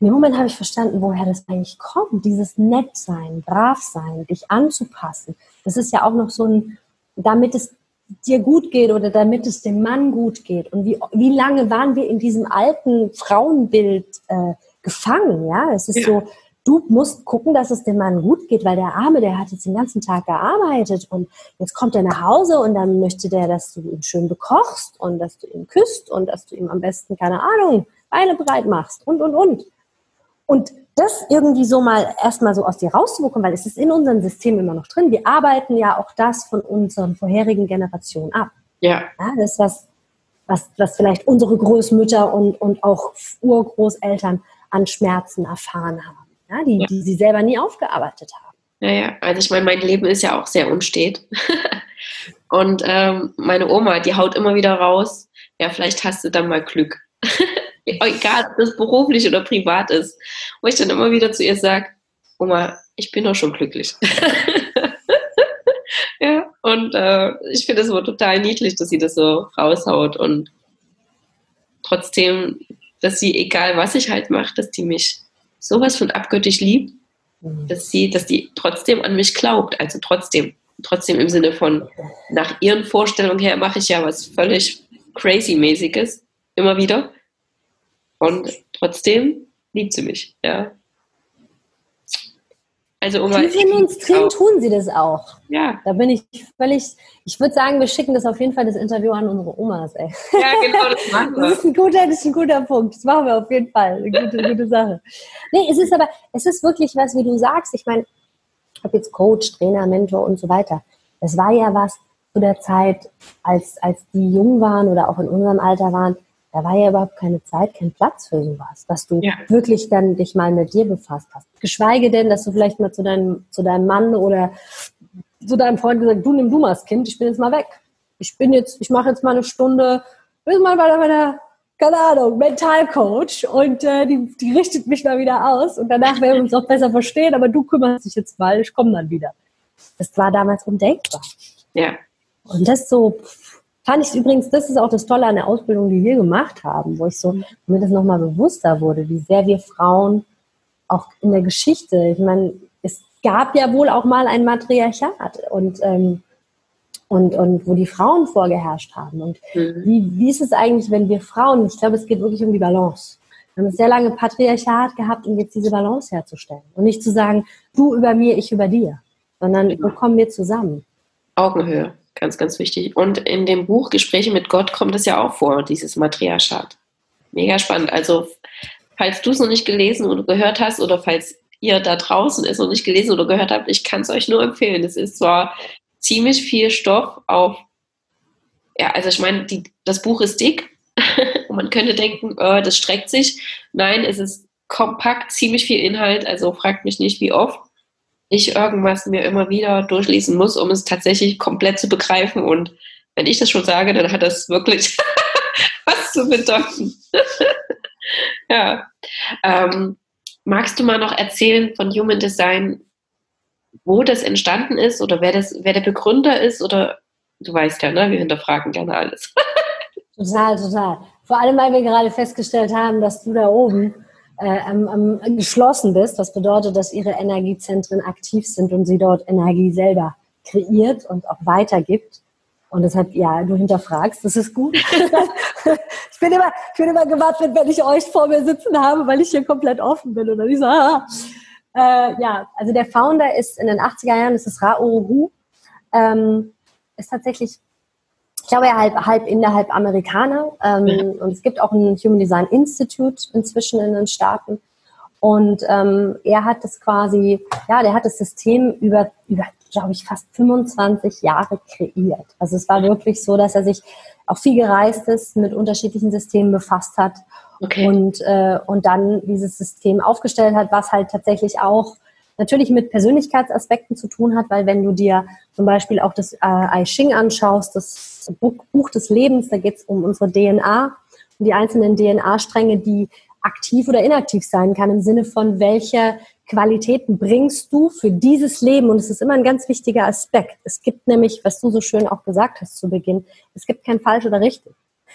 in dem Moment habe ich verstanden, woher das eigentlich kommt. Dieses Nettsein, Bravsein, dich anzupassen. Das ist ja auch noch so ein, damit es dir gut geht oder damit es dem Mann gut geht. Und wie, wie lange waren wir in diesem alten Frauenbild äh, gefangen? Ja, es ist ja. so, du musst gucken, dass es dem Mann gut geht, weil der Arme, der hat jetzt den ganzen Tag gearbeitet und jetzt kommt er nach Hause und dann möchte der, dass du ihn schön bekochst und dass du ihn küsst und dass du ihm am besten, keine Ahnung, Beine breit machst und, und, und. Und das irgendwie so mal erstmal so aus dir rauszubekommen, weil es ist in unserem System immer noch drin. Wir arbeiten ja auch das von unseren vorherigen Generationen ab. Ja. ja das was, was, was vielleicht unsere Großmütter und, und auch Urgroßeltern an Schmerzen erfahren haben, ja, die, ja. die sie selber nie aufgearbeitet haben. Ja, ja, also ich meine, mein Leben ist ja auch sehr unstet. und ähm, meine Oma, die haut immer wieder raus, ja, vielleicht hast du dann mal Glück. egal ob das beruflich oder privat ist, wo ich dann immer wieder zu ihr sage, Oma, ich bin doch schon glücklich. ja, und äh, ich finde es aber total niedlich, dass sie das so raushaut und trotzdem, dass sie, egal was ich halt mache, dass die mich sowas von abgöttisch liebt, mhm. dass sie, dass die trotzdem an mich glaubt, also trotzdem, trotzdem im Sinne von, nach ihren Vorstellungen her mache ich ja was völlig crazy-mäßiges, immer wieder. Und trotzdem liebt sie mich, ja. Also um Tief in uns drin tun sie das auch. Ja. Da bin ich völlig, ich würde sagen, wir schicken das auf jeden Fall das Interview an unsere Omas, ey. Ja, genau, das machen wir. Das ist ein guter, das ist ein guter Punkt. Das machen wir auf jeden Fall. Eine gute, gute Sache. Nee, es ist aber, es ist wirklich was, wie du sagst. Ich meine, ich habe jetzt Coach, Trainer, Mentor und so weiter. Das war ja was zu der Zeit, als, als die jung waren oder auch in unserem Alter waren, da war ja überhaupt keine Zeit, kein Platz für sowas, dass du ja. wirklich dann dich mal mit dir befasst hast. Geschweige denn, dass du vielleicht mal zu deinem, zu deinem Mann oder zu deinem Freund gesagt, du nimm du mal das Kind, ich bin jetzt mal weg. Ich bin jetzt, ich mache jetzt mal eine Stunde, bin mal bei meiner, keine Ahnung, Mentalcoach und äh, die, die richtet mich mal wieder aus und danach werden wir uns auch besser verstehen, aber du kümmerst dich jetzt mal, ich komme dann wieder. Das war damals undenkbar. Ja. Und das so, Fand ich übrigens, das ist auch das Tolle an der Ausbildung, die wir gemacht haben, wo ich so, mir das nochmal bewusster wurde, wie sehr wir Frauen auch in der Geschichte, ich meine, es gab ja wohl auch mal ein Matriarchat und, ähm, und, und wo die Frauen vorgeherrscht haben. Und mhm. wie, wie ist es eigentlich, wenn wir Frauen, ich glaube, es geht wirklich um die Balance. Wir haben sehr lange Patriarchat gehabt, um jetzt diese Balance herzustellen. Und nicht zu sagen, du über mir, ich über dir, sondern wo kommen wir zusammen? Augenhöhe. Ganz, ganz wichtig. Und in dem Buch Gespräche mit Gott kommt es ja auch vor, dieses Matriarchat. Mega spannend. Also, falls du es noch nicht gelesen oder gehört hast oder falls ihr da draußen es noch nicht gelesen oder gehört habt, ich kann es euch nur empfehlen. Es ist zwar ziemlich viel Stoff auf, ja, also ich meine, das Buch ist dick und man könnte denken, oh, das streckt sich. Nein, es ist kompakt, ziemlich viel Inhalt, also fragt mich nicht, wie oft ich irgendwas mir immer wieder durchlesen muss, um es tatsächlich komplett zu begreifen. Und wenn ich das schon sage, dann hat das wirklich was zu bedeuten. ja. Ähm, magst du mal noch erzählen von Human Design, wo das entstanden ist oder wer, das, wer der Begründer ist? Oder du weißt ja, ne? wir hinterfragen gerne alles. total, total. Vor allem, weil wir gerade festgestellt haben, dass du da oben äh, am, am, geschlossen bist. Das bedeutet, dass ihre Energiezentren aktiv sind und sie dort Energie selber kreiert und auch weitergibt. Und deshalb, ja, du hinterfragst, das ist gut. ich, bin immer, ich bin immer gewartet, wenn ich euch vor mir sitzen habe, weil ich hier komplett offen bin. Und dann ich so, ah. Äh, ja, also der Founder ist in den 80er Jahren, das ist Ra Uru, ähm, ist tatsächlich ich glaube, er halb, halb Inder, halb Amerikaner. Ähm, ja. Und es gibt auch ein Human Design Institute inzwischen in den Staaten. Und ähm, er hat das quasi, ja, der hat das System über, über glaube ich, fast 25 Jahre kreiert. Also es war wirklich so, dass er sich auch viel gereist ist, mit unterschiedlichen Systemen befasst hat okay. und, äh, und dann dieses System aufgestellt hat, was halt tatsächlich auch natürlich mit Persönlichkeitsaspekten zu tun hat, weil wenn du dir zum Beispiel auch das äh, I Ching anschaust, das Buch des Lebens, da geht es um unsere DNA, um die einzelnen DNA-Stränge, die aktiv oder inaktiv sein kann, im Sinne von welche Qualitäten bringst du für dieses Leben? Und es ist immer ein ganz wichtiger Aspekt. Es gibt nämlich, was du so schön auch gesagt hast zu Beginn, es gibt kein falsch oder richtig.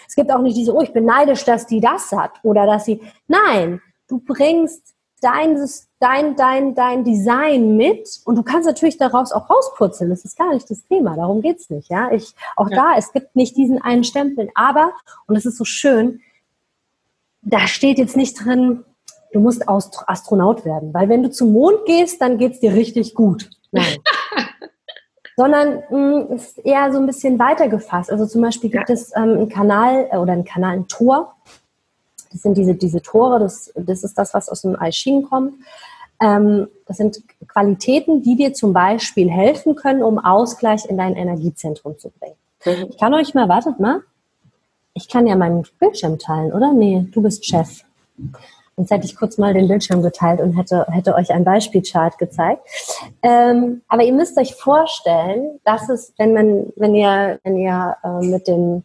Es gibt auch nicht diese, oh, ich bin neidisch, dass die das hat oder dass sie. Nein, du bringst dein, dein, dein, dein Design mit und du kannst natürlich daraus auch rauspurzeln. Das ist gar nicht das Thema. Darum geht's nicht. Ja, ich, auch ja. da, es gibt nicht diesen einen Stempel. Aber, und es ist so schön, da steht jetzt nicht drin, du musst Astronaut werden. Weil wenn du zum Mond gehst, dann geht's dir richtig gut. Nein. sondern mh, mm, ist eher so ein bisschen weiter gefasst. Also zum Beispiel gibt ja. es ähm, einen Kanal äh, oder einen Kanal, ein Tor, das sind diese, diese Tore, das, das ist das, was aus dem Ching kommt. Ähm, das sind Qualitäten, die dir zum Beispiel helfen können, um Ausgleich in dein Energiezentrum zu bringen. Mhm. Ich kann euch mal, wartet mal, ich kann ja meinen Bildschirm teilen, oder? Nee, du bist Chef. Sonst hätte ich kurz mal den Bildschirm geteilt und hätte, hätte euch ein Beispielchart gezeigt. Ähm, aber ihr müsst euch vorstellen, dass es, wenn man, wenn ihr, wenn ihr äh, mit dem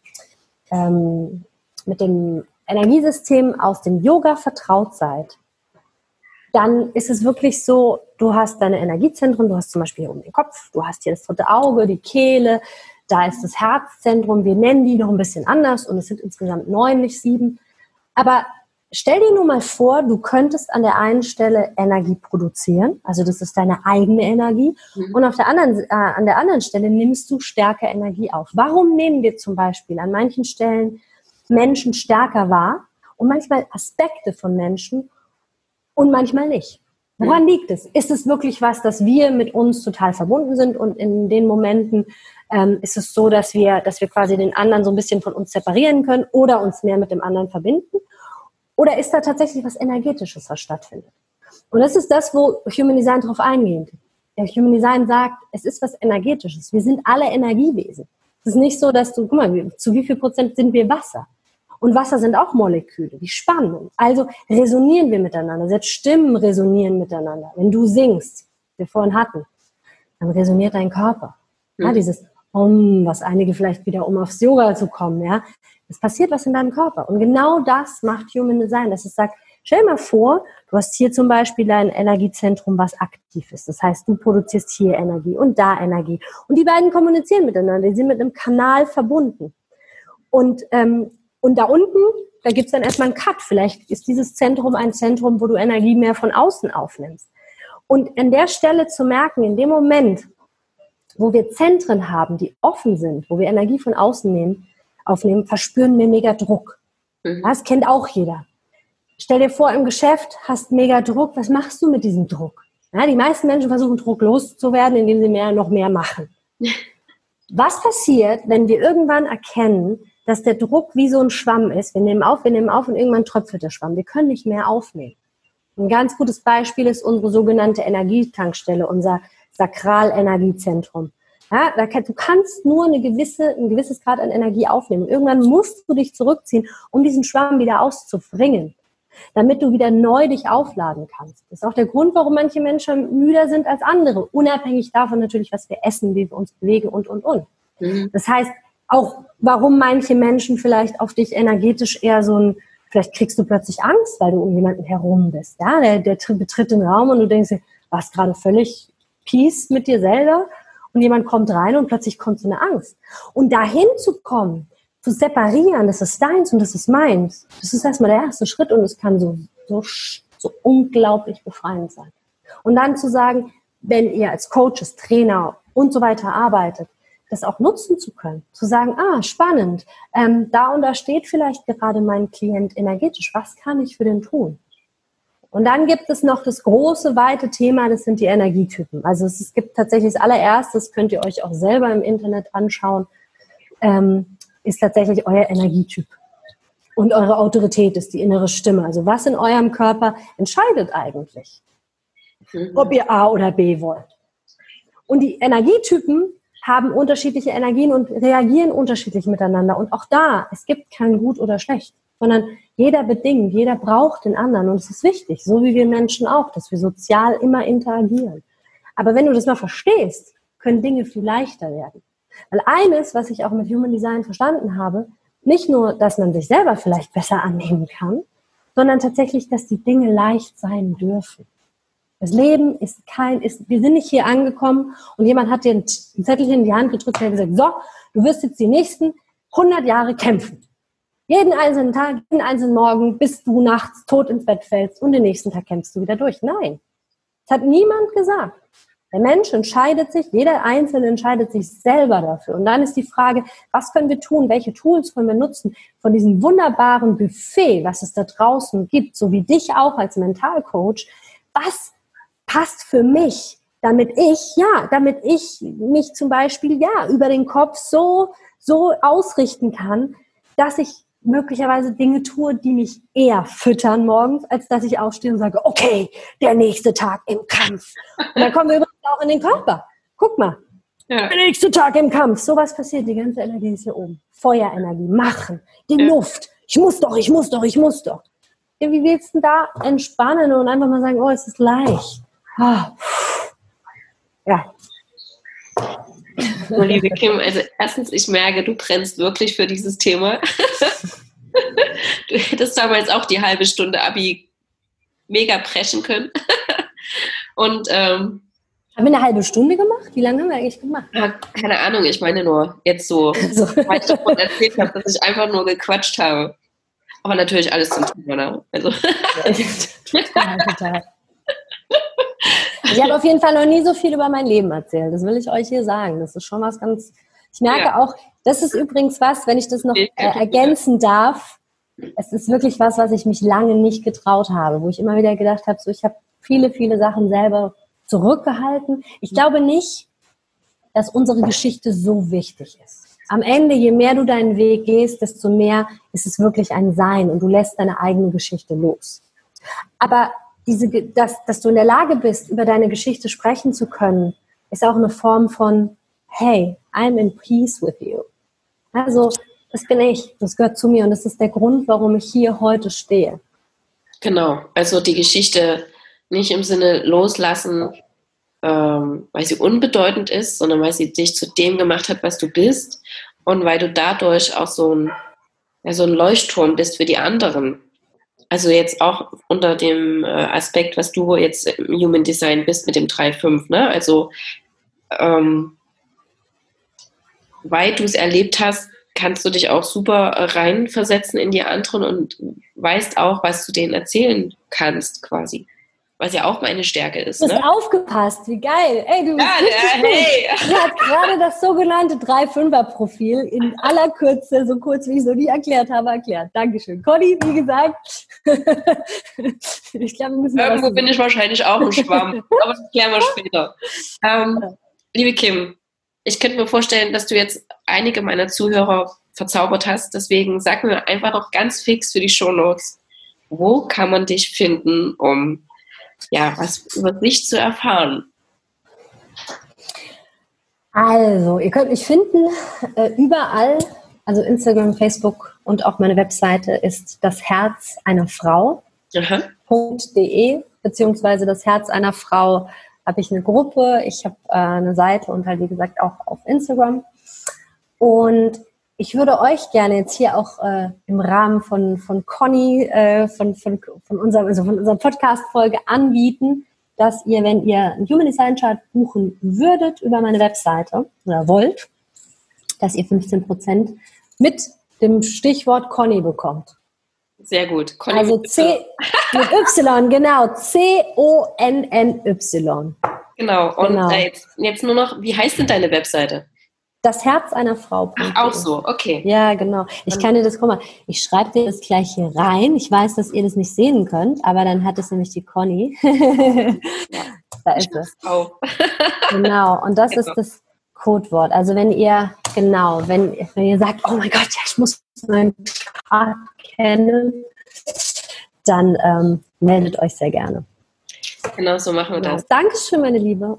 ähm, mit dem Energiesystem aus dem Yoga vertraut seid, dann ist es wirklich so, du hast deine Energiezentren, du hast zum Beispiel hier oben den Kopf, du hast hier das dritte Auge, die Kehle, da ist das Herzzentrum, wir nennen die noch ein bisschen anders und es sind insgesamt neun, nicht sieben. Aber stell dir nur mal vor, du könntest an der einen Stelle Energie produzieren, also das ist deine eigene Energie, mhm. und auf der anderen, äh, an der anderen Stelle nimmst du stärker Energie auf. Warum nehmen wir zum Beispiel an manchen Stellen Menschen stärker wahr und manchmal Aspekte von Menschen und manchmal nicht. Woran liegt es? Ist es wirklich was, dass wir mit uns total verbunden sind und in den Momenten ähm, ist es so, dass wir, dass wir quasi den anderen so ein bisschen von uns separieren können oder uns mehr mit dem anderen verbinden? Oder ist da tatsächlich was Energetisches, was stattfindet? Und das ist das, wo Human Design darauf eingeht. Der Human Design sagt, es ist was Energetisches. Wir sind alle Energiewesen. Es ist nicht so, dass du, guck mal, zu wie viel Prozent sind wir Wasser? Und Wasser sind auch Moleküle, die Spannung. Also resonieren wir miteinander. Selbst Stimmen resonieren miteinander. Wenn du singst, wir vorhin hatten, dann resoniert dein Körper. Mhm. Ja, dieses Om, was einige vielleicht wieder, um aufs Yoga zu kommen, ja. Es passiert was in deinem Körper. Und genau das macht Human Design, dass es sagt, stell mal vor, du hast hier zum Beispiel dein Energiezentrum, was aktiv ist. Das heißt, du produzierst hier Energie und da Energie. Und die beiden kommunizieren miteinander, die sind mit einem Kanal verbunden. Und ähm, und da unten, da gibt's dann erstmal einen Cut. Vielleicht ist dieses Zentrum ein Zentrum, wo du Energie mehr von außen aufnimmst. Und an der Stelle zu merken, in dem Moment, wo wir Zentren haben, die offen sind, wo wir Energie von außen nehmen, aufnehmen, verspüren wir mega Druck. Mhm. Das kennt auch jeder. Stell dir vor, im Geschäft hast mega Druck. Was machst du mit diesem Druck? Ja, die meisten Menschen versuchen Druck loszuwerden, indem sie mehr, noch mehr machen. Was passiert, wenn wir irgendwann erkennen, dass der Druck wie so ein Schwamm ist. Wir nehmen auf, wir nehmen auf und irgendwann tröpfelt der Schwamm. Wir können nicht mehr aufnehmen. Ein ganz gutes Beispiel ist unsere sogenannte Energietankstelle, unser Sakralenergiezentrum. Ja, du kannst nur eine gewisse, ein gewisses Grad an Energie aufnehmen. Irgendwann musst du dich zurückziehen, um diesen Schwamm wieder auszubringen, damit du wieder neu dich aufladen kannst. Das ist auch der Grund, warum manche Menschen müder sind als andere, unabhängig davon natürlich, was wir essen, wie wir uns bewegen und, und, und. Mhm. Das heißt, auch warum manche Menschen vielleicht auf dich energetisch eher so ein, vielleicht kriegst du plötzlich Angst, weil du um jemanden herum bist. Ja, der, der betritt den Raum und du denkst dir, warst gerade völlig peace mit dir selber und jemand kommt rein und plötzlich kommt so eine Angst. Und dahin zu kommen, zu separieren, das ist deins und das ist meins, das ist erstmal der erste Schritt und es kann so, so, so unglaublich befreiend sein. Und dann zu sagen, wenn ihr als Coaches, Trainer und so weiter arbeitet, das auch nutzen zu können. Zu sagen, ah, spannend, ähm, da und da steht vielleicht gerade mein Klient energetisch. Was kann ich für den tun? Und dann gibt es noch das große, weite Thema, das sind die Energietypen. Also es, es gibt tatsächlich das allererste, könnt ihr euch auch selber im Internet anschauen, ähm, ist tatsächlich euer Energietyp. Und eure Autorität ist die innere Stimme. Also was in eurem Körper entscheidet eigentlich, ob ihr A oder B wollt. Und die Energietypen haben unterschiedliche Energien und reagieren unterschiedlich miteinander. Und auch da, es gibt kein Gut oder Schlecht, sondern jeder bedingt, jeder braucht den anderen. Und es ist wichtig, so wie wir Menschen auch, dass wir sozial immer interagieren. Aber wenn du das mal verstehst, können Dinge viel leichter werden. Weil eines, was ich auch mit Human Design verstanden habe, nicht nur, dass man sich selber vielleicht besser annehmen kann, sondern tatsächlich, dass die Dinge leicht sein dürfen. Das Leben ist kein, ist, wir sind nicht hier angekommen und jemand hat dir ein Zettel in die Hand gedrückt und gesagt, so, du wirst jetzt die nächsten 100 Jahre kämpfen. Jeden einzelnen Tag, jeden einzelnen Morgen, bis du nachts tot ins Bett fällst und den nächsten Tag kämpfst du wieder durch. Nein. Das hat niemand gesagt. Der Mensch entscheidet sich, jeder Einzelne entscheidet sich selber dafür. Und dann ist die Frage, was können wir tun? Welche Tools können wir nutzen von diesem wunderbaren Buffet, was es da draußen gibt, so wie dich auch als Mentalcoach? Was passt für mich, damit ich, ja, damit ich mich zum Beispiel, ja, über den Kopf so, so ausrichten kann, dass ich möglicherweise Dinge tue, die mich eher füttern morgens, als dass ich aufstehe und sage, okay, der nächste Tag im Kampf. Und dann kommen wir übrigens auch in den Körper. Guck mal. Ja. Der nächste Tag im Kampf. So was passiert. Die ganze Energie ist hier oben. Feuerenergie. Machen. Die ja. Luft. Ich muss doch, ich muss doch, ich muss doch. Ja, wie willst du da entspannen und einfach mal sagen, oh, es ist leicht. Ah. Ja. So, liebe Kim, also erstens, ich merke, du brennst wirklich für dieses Thema. du hättest damals auch die halbe Stunde Abi mega preschen können. Und ähm, haben wir eine halbe Stunde gemacht? Wie lange haben wir eigentlich gemacht? Keine Ahnung, ich meine nur jetzt so, also. weil ich davon erzählt habe, dass ich einfach nur gequatscht habe. Aber natürlich alles zum Thema. Ne? Also. Ja, total. Ich habe auf jeden Fall noch nie so viel über mein Leben erzählt. Das will ich euch hier sagen. Das ist schon was ganz. Ich merke ja. auch, das ist übrigens was, wenn ich das noch äh, ergänzen darf. Es ist wirklich was, was ich mich lange nicht getraut habe, wo ich immer wieder gedacht habe, so ich habe viele, viele Sachen selber zurückgehalten. Ich glaube nicht, dass unsere Geschichte so wichtig ist. Am Ende, je mehr du deinen Weg gehst, desto mehr ist es wirklich ein Sein und du lässt deine eigene Geschichte los. Aber diese, dass, dass du in der Lage bist, über deine Geschichte sprechen zu können, ist auch eine Form von, hey, I'm in peace with you. Also, das bin ich, das gehört zu mir und das ist der Grund, warum ich hier heute stehe. Genau, also die Geschichte nicht im Sinne loslassen, ähm, weil sie unbedeutend ist, sondern weil sie dich zu dem gemacht hat, was du bist und weil du dadurch auch so ein, ja, so ein Leuchtturm bist für die anderen. Also jetzt auch unter dem äh, Aspekt, was du jetzt im Human Design bist mit dem 3.5, ne? Also ähm, weil du es erlebt hast, kannst du dich auch super reinversetzen in die anderen und weißt auch, was du denen erzählen kannst, quasi was ja auch meine Stärke ist. Du hast ne? aufgepasst, wie geil. Ey, du ja, der, hey. Du hast gerade das sogenannte 3-5er-Profil in aller Kürze, so kurz wie ich so nie erklärt habe, erklärt. Dankeschön. Conny, wie gesagt, ich glaube, wir müssen Irgendwo bin ich wahrscheinlich auch ein Schwamm, aber das klären wir später. Ähm, liebe Kim, ich könnte mir vorstellen, dass du jetzt einige meiner Zuhörer verzaubert hast. Deswegen sag mir einfach noch ganz fix für die Shownotes, wo kann man dich finden, um ja, was über sich zu erfahren? Also, ihr könnt mich finden äh, überall, also Instagram, Facebook und auch meine Webseite ist das Herz einer Frau.de, beziehungsweise das Herz einer Frau habe ich eine Gruppe, ich habe äh, eine Seite und halt wie gesagt auch auf Instagram. Und ich würde euch gerne jetzt hier auch äh, im Rahmen von, von Conny, äh, von, von, von, unserem, also von unserer Podcast-Folge anbieten, dass ihr, wenn ihr einen Human Design Chart buchen würdet über meine Webseite oder wollt, dass ihr 15% mit dem Stichwort Conny bekommt. Sehr gut. Conny also C mit Y, genau. C-O-N-N-Y. Genau. Und genau. Äh, jetzt, jetzt nur noch, wie heißt denn deine Webseite? Das Herz einer Frau. Ach, auch so, okay. Ja, genau. Ich kann dir das, guck mal, ich schreibe dir das gleich hier rein. Ich weiß, dass ihr das nicht sehen könnt, aber dann hat es nämlich die Conny. da ist es. Genau, und das genau. ist das Codewort. Also wenn ihr, genau, wenn, wenn ihr sagt, oh mein Gott, ja, ich muss meinen Chart kennen, dann ähm, meldet euch sehr gerne. Genau so machen wir genau. das. Dankeschön, meine Liebe.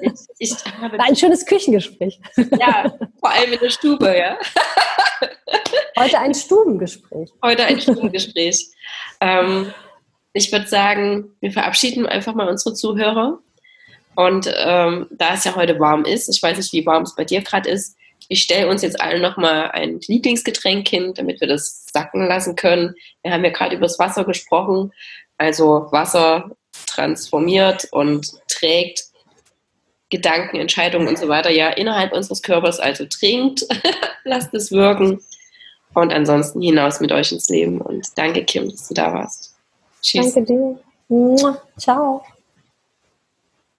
Ich, ich ein schönes Küchengespräch. Ja, vor allem in der Stube, ja. Heute ein Stubengespräch. Heute ein Stubengespräch. ähm, ich würde sagen, wir verabschieden einfach mal unsere Zuhörer. Und ähm, da es ja heute warm ist, ich weiß nicht, wie warm es bei dir gerade ist, ich stelle uns jetzt allen nochmal ein Lieblingsgetränk hin, damit wir das sacken lassen können. Wir haben ja gerade über das Wasser gesprochen. Also Wasser transformiert und trägt Gedanken, Entscheidungen und so weiter ja innerhalb unseres Körpers. Also trinkt, lasst es wirken und ansonsten hinaus mit euch ins Leben. Und danke, Kim, dass du da warst. Tschüss. Danke dir. Ciao.